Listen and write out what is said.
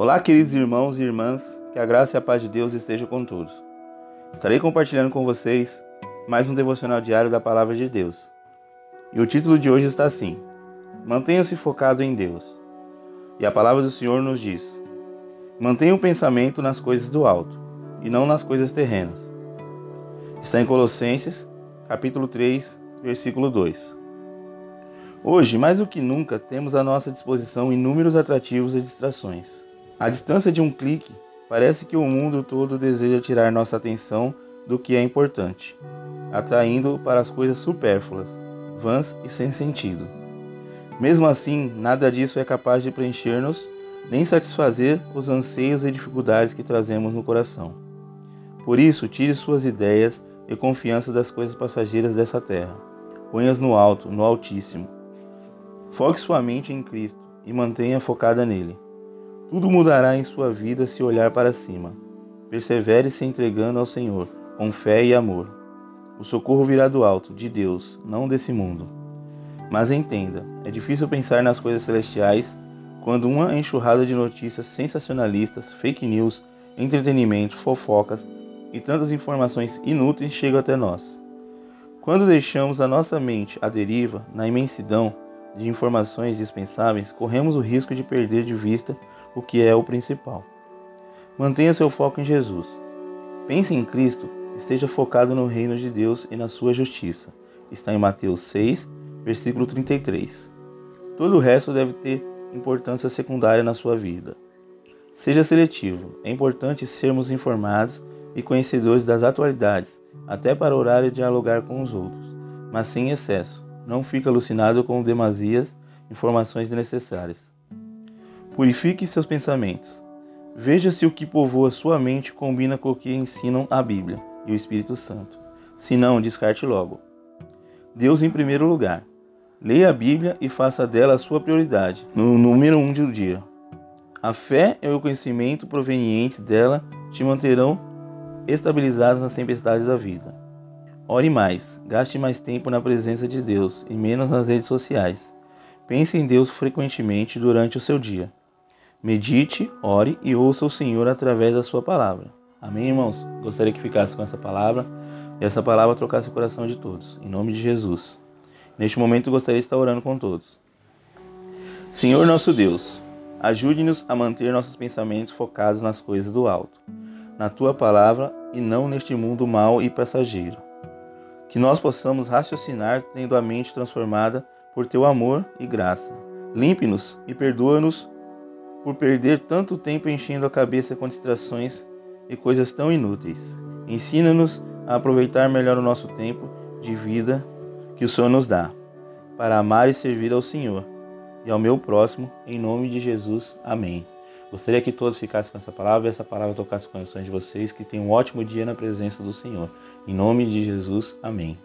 Olá, queridos irmãos e irmãs, que a graça e a paz de Deus estejam com todos. Estarei compartilhando com vocês mais um devocional diário da Palavra de Deus. E o título de hoje está assim: Mantenha-se focado em Deus. E a palavra do Senhor nos diz: Mantenha o pensamento nas coisas do alto e não nas coisas terrenas. Está em Colossenses, capítulo 3, versículo 2. Hoje, mais do que nunca, temos à nossa disposição inúmeros atrativos e distrações. À distância de um clique, parece que o mundo todo deseja tirar nossa atenção do que é importante, atraindo para as coisas supérfluas, vãs e sem sentido. Mesmo assim, nada disso é capaz de preencher-nos nem satisfazer os anseios e dificuldades que trazemos no coração. Por isso, tire suas ideias e confiança das coisas passageiras dessa terra. Ponha-as no alto, no Altíssimo. Foque sua mente em Cristo e mantenha focada nele. Tudo mudará em sua vida se olhar para cima. Persevere se entregando ao Senhor, com fé e amor. O socorro virá do alto, de Deus, não desse mundo. Mas entenda, é difícil pensar nas coisas celestiais quando uma enxurrada de notícias sensacionalistas, fake news, entretenimento, fofocas e tantas informações inúteis chegam até nós. Quando deixamos a nossa mente à deriva, na imensidão de informações dispensáveis, corremos o risco de perder de vista o que é o principal. Mantenha seu foco em Jesus. Pense em Cristo, esteja focado no reino de Deus e na sua justiça. Está em Mateus 6, versículo 33. Todo o resto deve ter importância secundária na sua vida. Seja seletivo. É importante sermos informados e conhecedores das atualidades, até para orar e dialogar com os outros, mas sem excesso. Não fique alucinado com demasias informações desnecessárias. Purifique seus pensamentos. Veja se o que povoa sua mente combina com o que ensinam a Bíblia e o Espírito Santo. Se não, descarte logo. Deus em primeiro lugar. Leia a Bíblia e faça dela a sua prioridade, no número um do dia. A fé e o conhecimento provenientes dela te manterão estabilizados nas tempestades da vida. Ore mais, gaste mais tempo na presença de Deus e menos nas redes sociais. Pense em Deus frequentemente durante o seu dia. Medite, ore e ouça o Senhor através da sua palavra. Amém, irmãos? Gostaria que ficasse com essa palavra e essa palavra trocasse o coração de todos. Em nome de Jesus. Neste momento gostaria de estar orando com todos. Senhor nosso Deus, ajude-nos a manter nossos pensamentos focados nas coisas do alto, na tua palavra e não neste mundo mau e passageiro. Que nós possamos raciocinar tendo a mente transformada por teu amor e graça. Limpe-nos e perdoa-nos por perder tanto tempo enchendo a cabeça com distrações e coisas tão inúteis. Ensina-nos a aproveitar melhor o nosso tempo de vida que o Senhor nos dá, para amar e servir ao Senhor e ao meu próximo, em nome de Jesus. Amém. Gostaria que todos ficassem com essa palavra e essa palavra tocasse os corações de vocês, que tenham um ótimo dia na presença do Senhor. Em nome de Jesus. Amém.